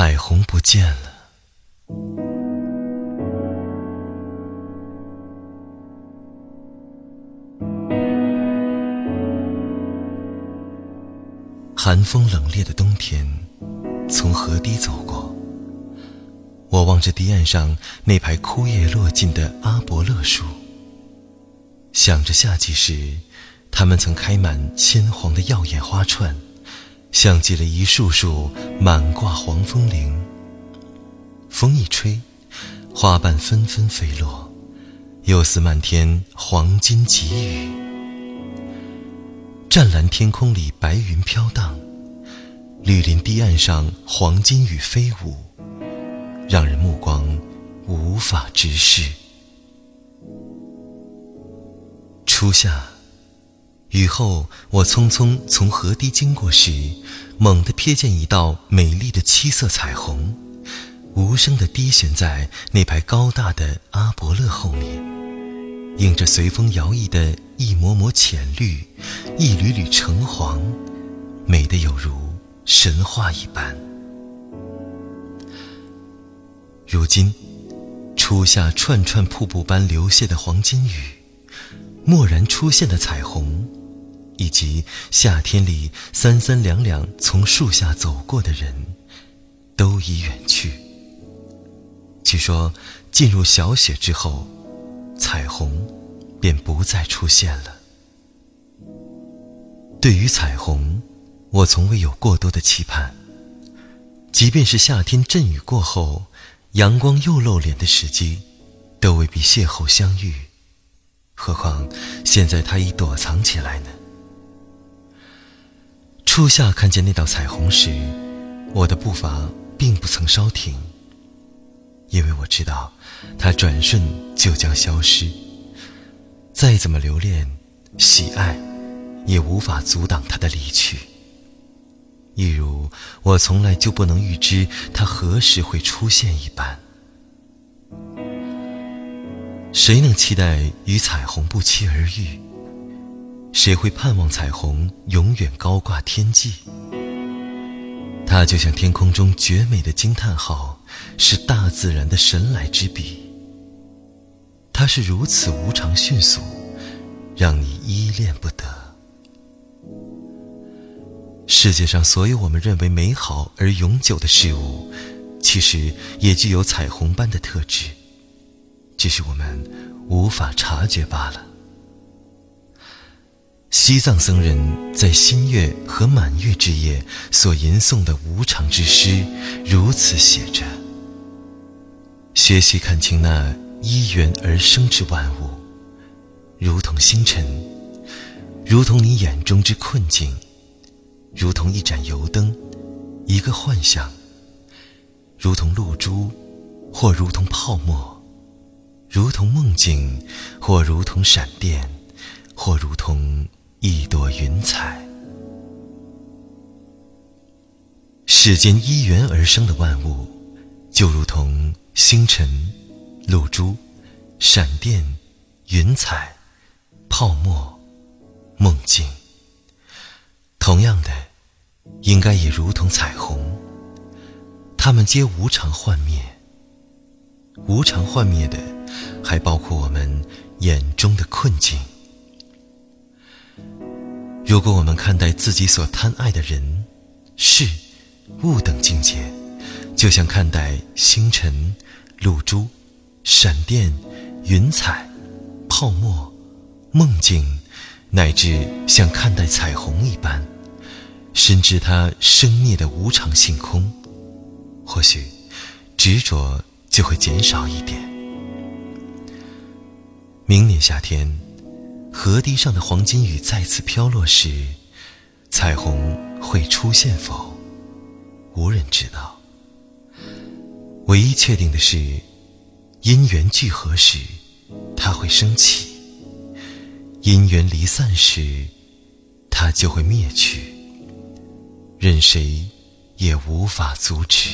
彩虹不见了。寒风冷冽的冬天，从河堤走过。我望着堤岸上那排枯叶落尽的阿伯勒树，想着夏季时，它们曾开满鲜黄的耀眼花串，像极了一束束满挂黄风铃。风一吹，花瓣纷纷飞落，又似漫天黄金急雨。湛蓝天空里白云飘荡，绿林堤岸上黄金雨飞舞。让人目光无法直视。初夏，雨后，我匆匆从河堤经过时，猛地瞥见一道美丽的七色彩虹，无声地低悬在那排高大的阿伯勒后面，映着随风摇曳的一抹抹浅绿，一缕缕橙黄，美得有如神话一般。如今，初夏串串瀑布般流泻的黄金雨，蓦然出现的彩虹，以及夏天里三三两两从树下走过的人，都已远去。据说，进入小雪之后，彩虹便不再出现了。对于彩虹，我从未有过多的期盼。即便是夏天阵雨过后。阳光又露脸的时机，都未必邂逅相遇，何况现在他已躲藏起来呢？初夏看见那道彩虹时，我的步伐并不曾稍停，因为我知道，它转瞬就将消失。再怎么留恋、喜爱，也无法阻挡它的离去。一如我从来就不能预知它何时会出现一般。谁能期待与彩虹不期而遇？谁会盼望彩虹永远高挂天际？它就像天空中绝美的惊叹号，是大自然的神来之笔。它是如此无常迅速，让你依恋不得。世界上所有我们认为美好而永久的事物，其实也具有彩虹般的特质，只是我们无法察觉罢了。西藏僧人在新月和满月之夜所吟诵的无常之诗，如此写着：学习看清那依缘而生之万物，如同星辰，如同你眼中之困境。如同一盏油灯，一个幻象；如同露珠，或如同泡沫；如同梦境，或如同闪电，或如同一朵云彩。世间依缘而生的万物，就如同星辰、露珠、闪电、云彩、泡沫、梦境。同样的。应该也如同彩虹，它们皆无常幻灭。无常幻灭的，还包括我们眼中的困境。如果我们看待自己所贪爱的人、事、物等境界，就像看待星辰、露珠、闪电、云彩、泡沫、梦境，乃至像看待彩虹一般。深知它生灭的无常性空，或许执着就会减少一点。明年夏天，河堤上的黄金雨再次飘落时，彩虹会出现否？无人知道。唯一确定的是，因缘聚合时，它会升起；因缘离散时，它就会灭去。任谁也无法阻止。